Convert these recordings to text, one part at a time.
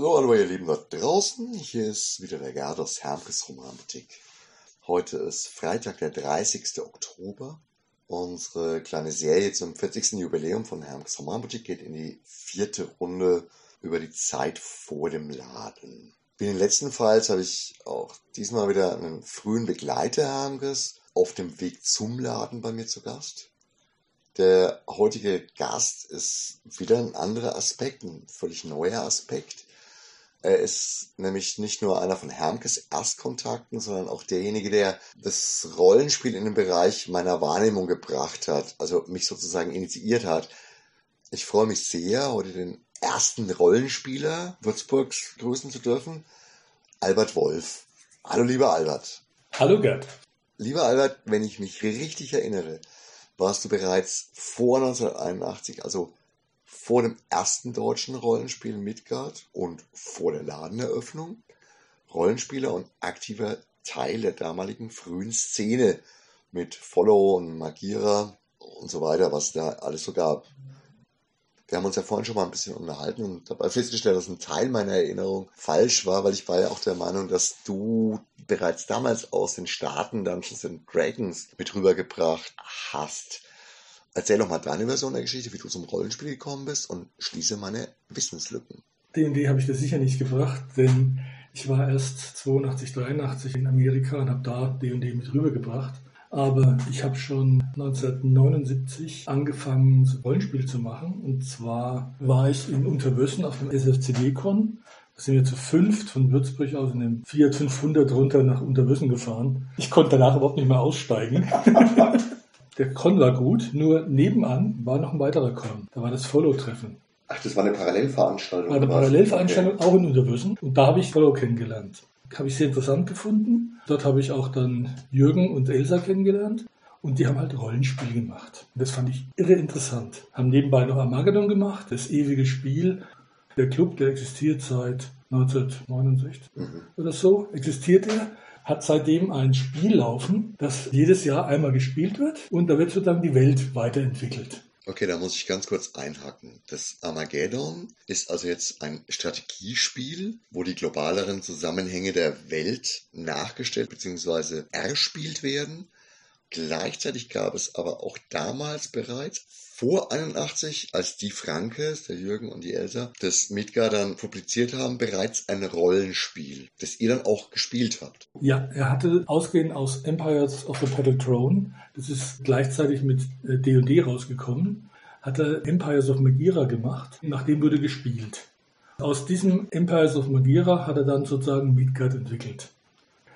So, hallo ihr Lieben dort draußen. Hier ist wieder der Gerd aus Hermkes Romantik. Heute ist Freitag, der 30. Oktober. Unsere kleine Serie zum 40. Jubiläum von Hermkes Romantik geht in die vierte Runde über die Zeit vor dem Laden. Wie in den letzten Falls habe ich auch diesmal wieder einen frühen Begleiter Hermkes auf dem Weg zum Laden bei mir zu Gast. Der heutige Gast ist wieder ein anderer Aspekt, ein völlig neuer Aspekt. Er ist nämlich nicht nur einer von Hermkes Erstkontakten, sondern auch derjenige, der das Rollenspiel in den Bereich meiner Wahrnehmung gebracht hat, also mich sozusagen initiiert hat. Ich freue mich sehr, heute den ersten Rollenspieler Würzburgs grüßen zu dürfen, Albert Wolf. Hallo lieber Albert. Hallo Gerd. Lieber Albert, wenn ich mich richtig erinnere, warst du bereits vor 1981, also vor dem ersten deutschen Rollenspiel Midgard und vor der Ladeneröffnung, Rollenspieler und aktiver Teil der damaligen frühen Szene mit Follow und Magira und so weiter, was da alles so gab. Wir haben uns ja vorhin schon mal ein bisschen unterhalten und dabei festgestellt, dass ein Teil meiner Erinnerung falsch war, weil ich war ja auch der Meinung, dass du bereits damals aus den Staaten Dungeons and Dragons mit rübergebracht hast. Erzähl doch mal deine Version der Geschichte, wie du zum Rollenspiel gekommen bist und schließe meine Wissenslücken. D&D habe ich dir sicher nicht gebracht, denn ich war erst 82, 83 in Amerika und habe da D&D mit rübergebracht. Aber ich habe schon 1979 angefangen, Rollenspiel zu machen. Und zwar war ich in Unterwössen auf dem SFCD-Con. Da sind wir zu fünft von Würzburg aus in dem Fiat 500 runter nach Unterwössen gefahren. Ich konnte danach überhaupt nicht mehr aussteigen. Der Con war gut, nur nebenan war noch ein weiterer Con. Da war das Follow-Treffen. Ach, das war eine Parallelveranstaltung. War eine Parallelveranstaltung okay. auch in Unterwössen. Und da habe ich Follow kennengelernt. Habe ich sehr interessant gefunden. Dort habe ich auch dann Jürgen und Elsa kennengelernt. Und die haben halt Rollenspiel gemacht. Das fand ich irre interessant. Haben nebenbei noch Armageddon gemacht, das ewige Spiel. Der Club, der existiert seit 1969 mhm. oder so, existiert er hat seitdem ein Spiel laufen, das jedes Jahr einmal gespielt wird und da wird sozusagen die Welt weiterentwickelt. Okay, da muss ich ganz kurz einhaken. Das Armageddon ist also jetzt ein Strategiespiel, wo die globaleren Zusammenhänge der Welt nachgestellt bzw. erspielt werden. Gleichzeitig gab es aber auch damals bereits vor 81, als die Frankes, der Jürgen und die Elsa, das Midgar dann publiziert haben, bereits ein Rollenspiel, das ihr dann auch gespielt habt. Ja, er hatte ausgehend aus Empires of the Petal Throne, das ist gleichzeitig mit D&D äh, rausgekommen, hat er Empires of Magira gemacht, nachdem wurde gespielt. Aus diesem Empires of Magira hat er dann sozusagen Midgard entwickelt.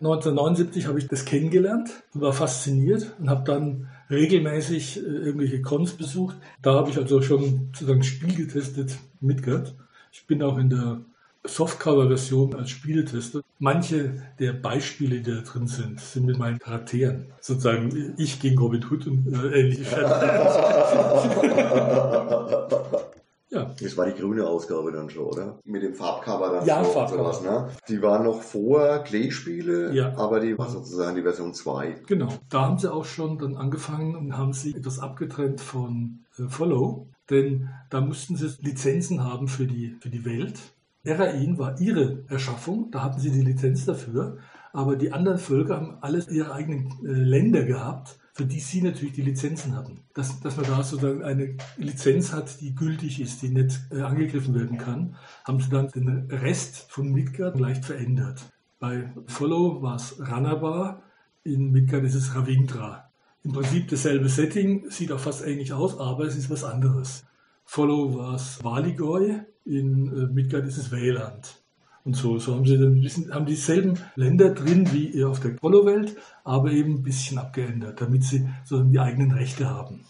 1979 habe ich das kennengelernt und war fasziniert und habe dann regelmäßig äh, irgendwelche Cons besucht. Da habe ich also schon sozusagen Spiel getestet mitgehört. Ich bin auch in der Softcover-Version als Spieletester. Manche der Beispiele, die da drin sind, sind mit meinen Charakteren. Sozusagen ich gegen Robin Hood und äh, ähnliche Ja. Das war die grüne Ausgabe dann schon, oder? Mit dem Farbcover dann ja, Farbcover. sowas, ne? Die waren noch vor Clay-Spiele, ja. aber die war sozusagen die Version 2. Genau. Da haben sie auch schon dann angefangen und haben sie etwas abgetrennt von äh, Follow, denn da mussten sie Lizenzen haben für die, für die Welt. Erain war ihre Erschaffung, da hatten sie die Lizenz dafür, aber die anderen Völker haben alles ihre eigenen äh, Länder gehabt für die sie natürlich die Lizenzen hatten. Dass, dass man da sozusagen eine Lizenz hat, die gültig ist, die nicht äh, angegriffen werden kann, haben sie dann den Rest von Midgard leicht verändert. Bei Follow war es Ranabar, in Midgard ist es Ravindra. Im Prinzip dasselbe Setting, sieht auch fast ähnlich aus, aber es ist was anderes. Follow war es Valigoi, in äh, Midgard ist es Wayland. Und so, so haben sie dann bisschen, haben dieselben Länder drin wie auf der Polo-Welt, aber eben ein bisschen abgeändert, damit sie so die eigenen Rechte haben.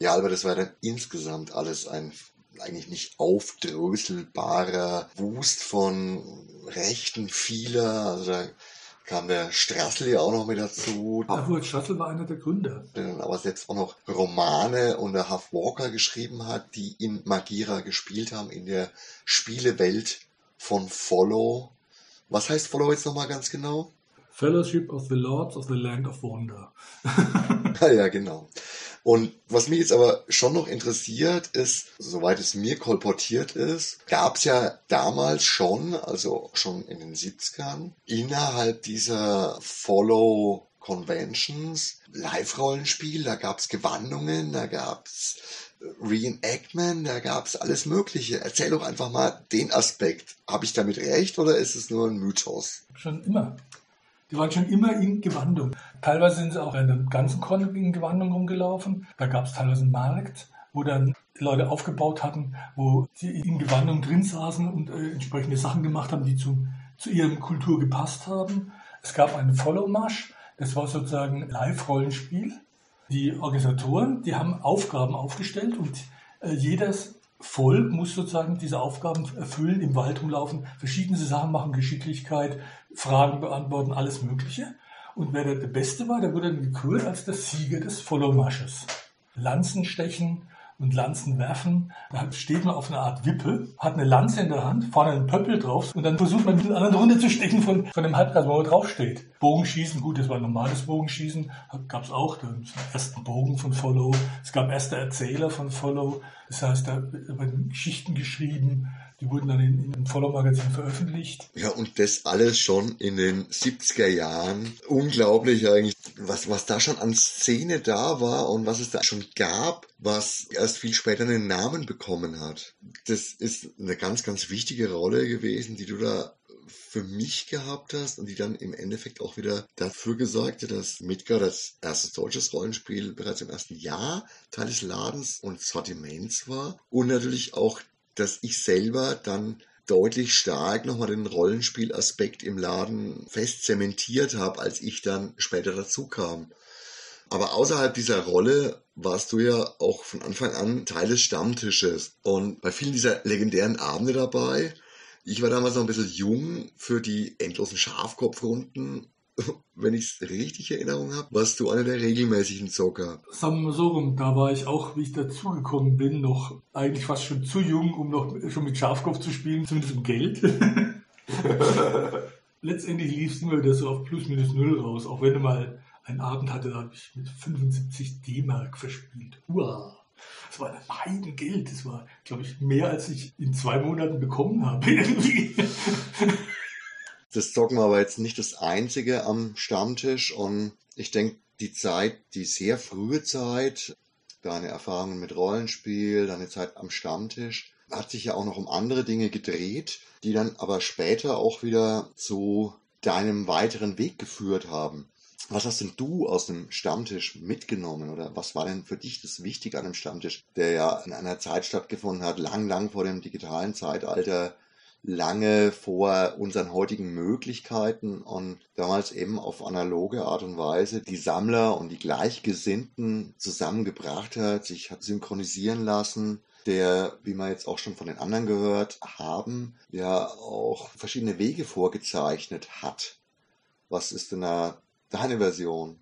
Ja, aber das war dann insgesamt alles ein eigentlich nicht aufdröselbarer Wust von Rechten vieler. Also da kam der Strassel ja auch noch mit dazu. Howard Strassel war einer der Gründer. Der dann aber selbst auch noch Romane unter Huff Walker geschrieben hat, die in Magira gespielt haben, in der Spielewelt von Follow. Was heißt Follow jetzt nochmal ganz genau? Fellowship of the Lords of the Land of Wonder. ja, genau. Und was mich jetzt aber schon noch interessiert ist, soweit es mir kolportiert ist, gab es ja damals schon, also schon in den 70ern, innerhalb dieser Follow Conventions, Live-Rollenspiel, da gab es Gewandungen, da gab es Reenactment, da gab es alles Mögliche. Erzähl doch einfach mal den Aspekt. Habe ich damit recht oder ist es nur ein Mythos? Schon immer. Die waren schon immer in Gewandung. Teilweise sind sie auch in der ganzen Con in Gewandung rumgelaufen. Da gab es teilweise einen Markt, wo dann Leute aufgebaut hatten, wo sie in Gewandung drin saßen und äh, entsprechende Sachen gemacht haben, die zu, zu ihrem Kultur gepasst haben. Es gab einen Follow-Marsch, das war sozusagen Live-Rollenspiel. Die Organisatoren, die haben Aufgaben aufgestellt und äh, jedes Volk muss sozusagen diese Aufgaben erfüllen, im Wald rumlaufen, verschiedene Sachen machen, Geschicklichkeit, Fragen beantworten, alles Mögliche. Und wer der Beste war, der wurde dann gekürt als der Sieger des Follow-Marsches. Lanzen stechen und Lanzen werfen. Da steht man auf einer Art Wippe, hat eine Lanze in der Hand, vorne einen Pöppel drauf und dann versucht man mit den anderen runterzustechen von, von dem Halbkreis, wo man draufsteht. Bogenschießen, gut, das war normales Bogenschießen, gab es auch, den ersten Bogen von Follow. Es gab erste Erzähler von Follow, das heißt, da werden Geschichten geschrieben, die wurden dann in, in einem Follow-Magazin veröffentlicht. Ja, und das alles schon in den 70er Jahren. Unglaublich eigentlich, was, was da schon an Szene da war und was es da schon gab, was erst viel später einen Namen bekommen hat. Das ist eine ganz, ganz wichtige Rolle gewesen, die du da für mich gehabt hast und die dann im Endeffekt auch wieder dafür gesorgt hat, dass Midgard als erstes deutsches Rollenspiel bereits im ersten Jahr Teil des Ladens und Sortiments war und natürlich auch dass ich selber dann deutlich stark nochmal den Rollenspielaspekt im Laden fest zementiert habe, als ich dann später dazu kam. Aber außerhalb dieser Rolle warst du ja auch von Anfang an Teil des Stammtisches und bei vielen dieser legendären Abende dabei. Ich war damals noch ein bisschen jung für die endlosen Schafkopfrunden wenn ich es richtig in Erinnerung habe, warst du einer der regelmäßigen Zocker. Sagen wir so rum, da war ich auch, wie ich dazugekommen bin, noch eigentlich fast schon zu jung, um noch schon mit Schafkopf zu spielen, zumindest um Geld. Letztendlich lief es immer wieder so auf plus minus null raus, auch wenn du mal einen Abend hatte, da habe ich mit 75 D-Mark verspielt. Uah. Das war ein Heidengeld. Das war, glaube ich, mehr, als ich in zwei Monaten bekommen habe. Das Zocken war aber jetzt nicht das einzige am Stammtisch und ich denke, die Zeit, die sehr frühe Zeit, deine Erfahrungen mit Rollenspiel, deine Zeit am Stammtisch, hat sich ja auch noch um andere Dinge gedreht, die dann aber später auch wieder zu deinem weiteren Weg geführt haben. Was hast denn du aus dem Stammtisch mitgenommen oder was war denn für dich das Wichtige an dem Stammtisch, der ja in einer Zeit stattgefunden hat, lang, lang vor dem digitalen Zeitalter, lange vor unseren heutigen Möglichkeiten und damals eben auf analoge Art und Weise die Sammler und die Gleichgesinnten zusammengebracht hat, sich hat synchronisieren lassen, der, wie wir jetzt auch schon von den anderen gehört haben, ja auch verschiedene Wege vorgezeichnet hat. Was ist denn da deine Version?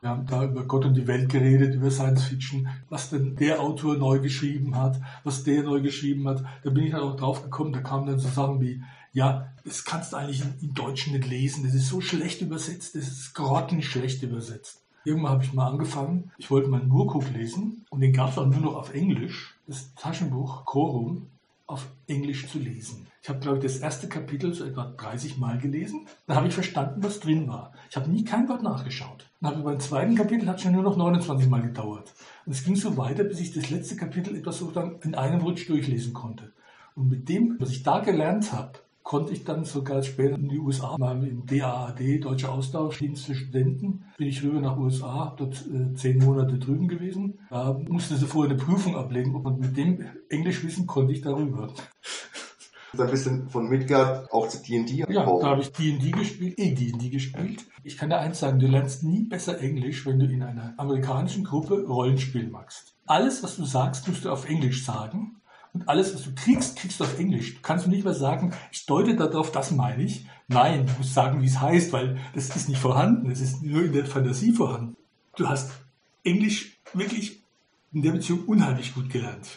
Wir haben da über Gott und die Welt geredet, über Science Fiction, was denn der Autor neu geschrieben hat, was der neu geschrieben hat. Da bin ich dann auch drauf gekommen, da kamen dann so Sachen wie, ja, das kannst du eigentlich im Deutschen nicht lesen, das ist so schlecht übersetzt, das ist grottenschlecht übersetzt. Irgendwann habe ich mal angefangen, ich wollte mal Nurkuk lesen und den gab es auch nur noch auf Englisch, das Taschenbuch Chorum auf Englisch zu lesen. Ich habe, glaube ich, das erste Kapitel so etwa 30 Mal gelesen. Dann habe ich verstanden, was drin war. Ich habe nie kein Wort nachgeschaut. Dann habe beim zweiten Kapitel hat schon nur noch 29 Mal gedauert. Und es ging so weiter, bis ich das letzte Kapitel etwas so dann in einem Rutsch durchlesen konnte. Und mit dem, was ich da gelernt habe, konnte ich dann sogar später in die USA mal im DAAD, Deutscher Austauschdienst für Studenten, bin ich rüber nach USA, dort äh, zehn Monate drüben gewesen. Da musste sie vorher eine Prüfung ablegen und mit dem Englischwissen konnte ich darüber. Da bist du von Midgard auch zu D&D Ja, da habe ich D&D gespielt, eh D&D gespielt. Ich kann dir eins sagen, du lernst nie besser Englisch, wenn du in einer amerikanischen Gruppe Rollenspiel machst. Alles, was du sagst, musst du auf Englisch sagen. Und alles, was du kriegst, kriegst du auf Englisch. Du kannst nicht mehr sagen, ich deute darauf, das meine ich. Nein, du musst sagen, wie es heißt, weil das ist nicht vorhanden. Es ist nur in der Fantasie vorhanden. Du hast Englisch wirklich in der Beziehung unheimlich gut gelernt.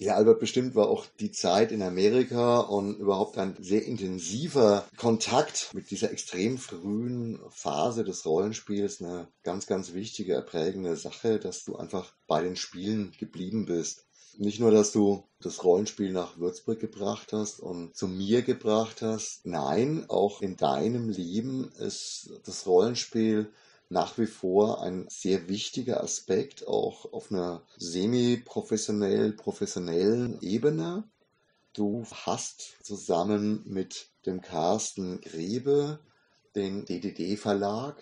Ja, Albert, bestimmt war auch die Zeit in Amerika und überhaupt ein sehr intensiver Kontakt mit dieser extrem frühen Phase des Rollenspiels eine ganz, ganz wichtige, erprägende Sache, dass du einfach bei den Spielen geblieben bist. Nicht nur, dass du das Rollenspiel nach Würzburg gebracht hast und zu mir gebracht hast. Nein, auch in deinem Leben ist das Rollenspiel nach wie vor ein sehr wichtiger Aspekt, auch auf einer semi-professionell, professionellen Ebene. Du hast zusammen mit dem Carsten Grebe den DDD-Verlag,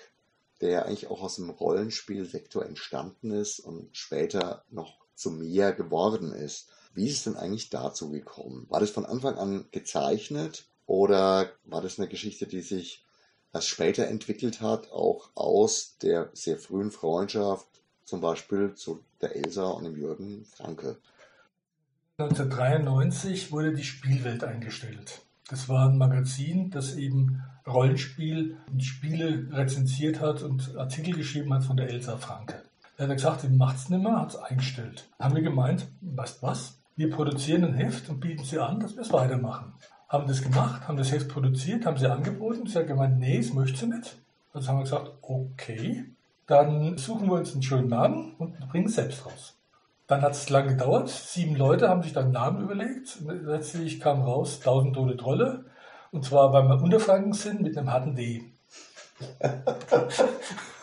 der eigentlich auch aus dem Rollenspielsektor entstanden ist und später noch zu mehr geworden ist. Wie ist es denn eigentlich dazu gekommen? War das von Anfang an gezeichnet oder war das eine Geschichte, die sich das später entwickelt hat, auch aus der sehr frühen Freundschaft, zum Beispiel zu der Elsa und dem Jürgen Franke. 1993 wurde die Spielwelt eingestellt. Das war ein Magazin, das eben Rollenspiel und Spiele rezensiert hat und Artikel geschrieben hat von der Elsa Franke. Er hat gesagt, sie macht es nicht mehr, hat es eingestellt. Haben wir gemeint, weißt was? Wir produzieren ein Heft und bieten sie an, dass wir es weitermachen haben das gemacht, haben das Heft produziert, haben sie angeboten. Sie hat gemeint, nee, das möchte sie nicht. Also haben wir gesagt, okay, dann suchen wir uns einen schönen Namen und bringen es selbst raus. Dann hat es lange gedauert. Sieben Leute haben sich dann einen Namen überlegt. Letztlich kam raus, tausend tote Trolle. Und zwar, weil wir Unterfranken sind mit einem harten D.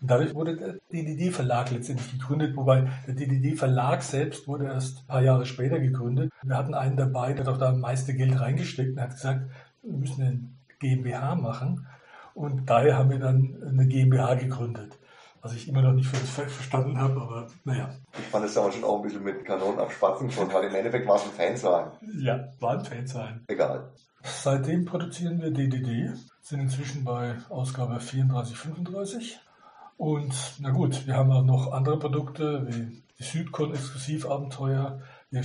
Und dadurch wurde der DDD-Verlag letztendlich gegründet, wobei der DDD-Verlag selbst wurde erst ein paar Jahre später gegründet. Wir hatten einen dabei, der hat auch da am meiste Geld reingesteckt und hat gesagt, wir müssen eine GmbH machen. Und daher haben wir dann eine GmbH gegründet. Was ich immer noch nicht für das verstanden habe, aber naja. Ich fand es damals schon auch ein bisschen mit Kanonen abspatzen schon, weil im Endeffekt war es ein Fansein. Ja, war ein Fansein. Egal. Seitdem produzieren wir DDD, sind inzwischen bei Ausgabe 34, 35 und na gut, wir haben auch noch andere Produkte wie die Südcon Exklusivabenteuer. Wir äh,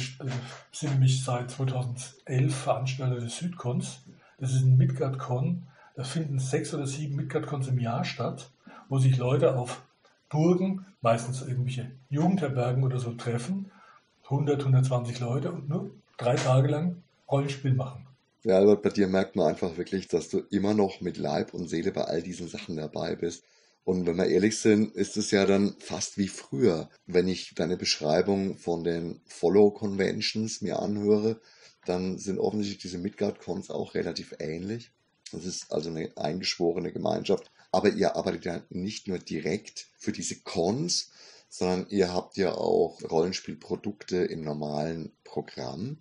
sind nämlich seit 2011 Veranstalter des Südcons. Das ist ein Midgard-Con. Da finden sechs oder sieben Midgard-Cons im Jahr statt, wo sich Leute auf Burgen, meistens irgendwelche Jugendherbergen oder so treffen. 100, 120 Leute und nur drei Tage lang Rollenspiel machen. Ja, Albert, bei dir merkt man einfach wirklich, dass du immer noch mit Leib und Seele bei all diesen Sachen dabei bist. Und wenn wir ehrlich sind, ist es ja dann fast wie früher. Wenn ich deine Beschreibung von den Follow Conventions mir anhöre, dann sind offensichtlich diese Midgard-Cons auch relativ ähnlich. Das ist also eine eingeschworene Gemeinschaft. Aber ihr arbeitet ja nicht nur direkt für diese Cons, sondern ihr habt ja auch Rollenspielprodukte im normalen Programm.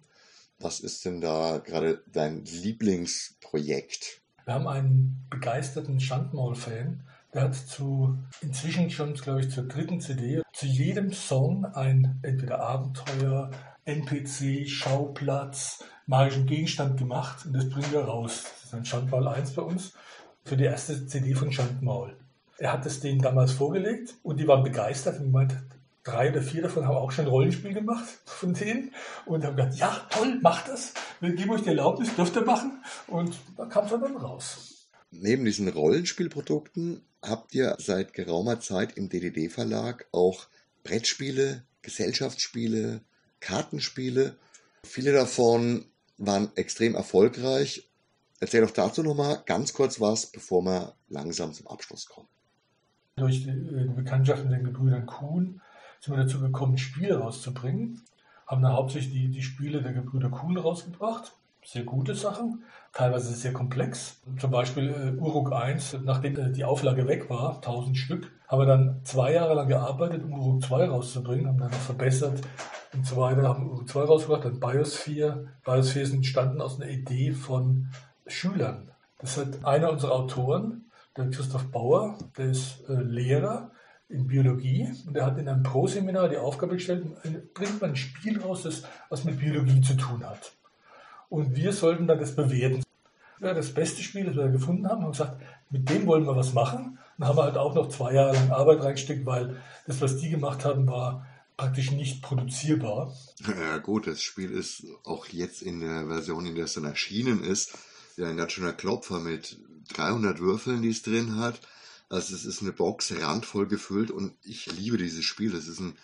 Was ist denn da gerade dein Lieblingsprojekt? Wir haben einen begeisterten Schandmaul-Fan, der hat zu, inzwischen schon, glaube ich, zur dritten CD, zu jedem Song ein entweder Abenteuer, NPC, Schauplatz, magischen Gegenstand gemacht und das bringen wir raus. Das ist ein Schandmaul 1 bei uns für die erste CD von Schandmaul. Er hat es denen damals vorgelegt und die waren begeistert und gemeint, drei oder vier davon haben auch schon ein Rollenspiel gemacht von denen und haben gesagt, ja, toll, macht das. Wir geben euch die Erlaubnis, dürft ihr machen. Und da kam es dann raus. Neben diesen Rollenspielprodukten habt ihr seit geraumer Zeit im DDD-Verlag auch Brettspiele, Gesellschaftsspiele, Kartenspiele. Viele davon waren extrem erfolgreich. Erzähl doch dazu nochmal ganz kurz was, bevor wir langsam zum Abschluss kommen. Durch die äh, Bekanntschaft mit den Gebrüdern Kuhn sind wir dazu gekommen, Spiele rauszubringen. Haben dann hauptsächlich die, die Spiele der Gebrüder Kuhn rausgebracht. Sehr gute Sachen teilweise sehr komplex. Zum Beispiel äh, Uruk 1, nachdem äh, die Auflage weg war, 1000 Stück, haben wir dann zwei Jahre lang gearbeitet, um Uruk 2 rauszubringen, haben dann verbessert und so weiter, haben Uruk 2 rausgebracht, dann Biosphere. Biosphere ist entstanden aus einer Idee von Schülern. Das hat einer unserer Autoren, der Christoph Bauer, der ist äh, Lehrer in Biologie und der hat in einem Pro-Seminar die Aufgabe gestellt, bringt man ein Spiel raus, das was mit Biologie zu tun hat. Und wir sollten dann das bewerten. Ja, das beste Spiel, das wir gefunden haben, haben gesagt, mit dem wollen wir was machen. Dann haben wir halt auch noch zwei Jahre lang Arbeit reingesteckt, weil das, was die gemacht haben, war praktisch nicht produzierbar. Ja gut, das Spiel ist auch jetzt in der Version, in der es dann erschienen ist, ja ein ganz schöner Klopfer mit 300 Würfeln, die es drin hat. Also es ist eine Box randvoll gefüllt und ich liebe dieses Spiel. Das ist ein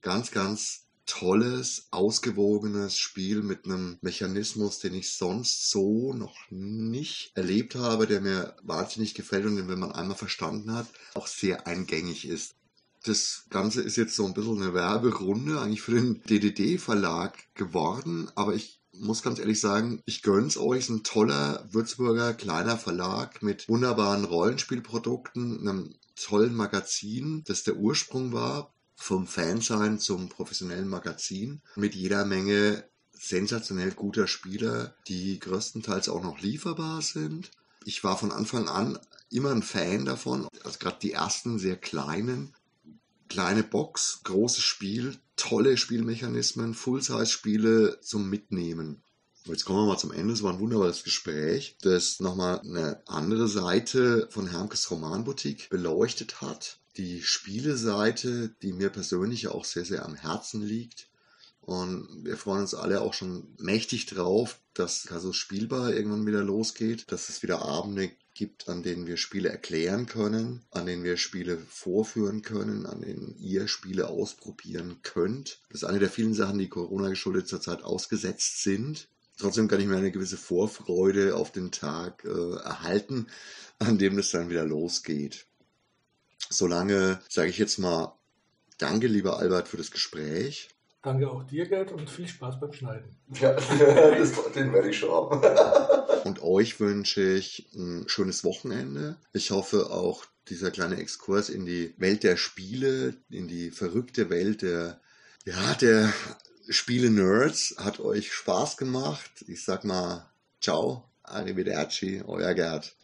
ganz, ganz tolles, ausgewogenes Spiel mit einem Mechanismus, den ich sonst so noch nicht erlebt habe, der mir wahnsinnig gefällt und den, wenn man einmal verstanden hat, auch sehr eingängig ist. Das Ganze ist jetzt so ein bisschen eine Werberunde eigentlich für den DDD-Verlag geworden, aber ich muss ganz ehrlich sagen, ich gönn's euch. Es ist ein toller Würzburger kleiner Verlag mit wunderbaren Rollenspielprodukten, einem tollen Magazin, das der Ursprung war vom Fansein zum professionellen Magazin mit jeder Menge sensationell guter Spieler, die größtenteils auch noch lieferbar sind. Ich war von Anfang an immer ein Fan davon, also gerade die ersten sehr kleinen, kleine Box, großes Spiel, tolle Spielmechanismen, Full-Size-Spiele zum Mitnehmen. Jetzt kommen wir mal zum Ende. Es war ein wunderbares Gespräch, das nochmal eine andere Seite von Hermkes Romanboutique beleuchtet hat die Spieleseite, die mir persönlich auch sehr, sehr am Herzen liegt. Und wir freuen uns alle auch schon mächtig drauf, dass Casus Spielbar irgendwann wieder losgeht, dass es wieder Abende gibt, an denen wir Spiele erklären können, an denen wir Spiele vorführen können, an denen ihr Spiele ausprobieren könnt. Das ist eine der vielen Sachen, die Corona geschuldet zurzeit ausgesetzt sind. Trotzdem kann ich mir eine gewisse Vorfreude auf den Tag äh, erhalten, an dem es dann wieder losgeht. Solange sage ich jetzt mal Danke, lieber Albert, für das Gespräch. Danke auch dir, Gerd, und viel Spaß beim Schneiden. Ja, das, den werde ich schon haben. und euch wünsche ich ein schönes Wochenende. Ich hoffe auch dieser kleine Exkurs in die Welt der Spiele, in die verrückte Welt der, ja, der Spiele-Nerds hat euch Spaß gemacht. Ich sag mal, ciao, arrivederci, euer Gerd.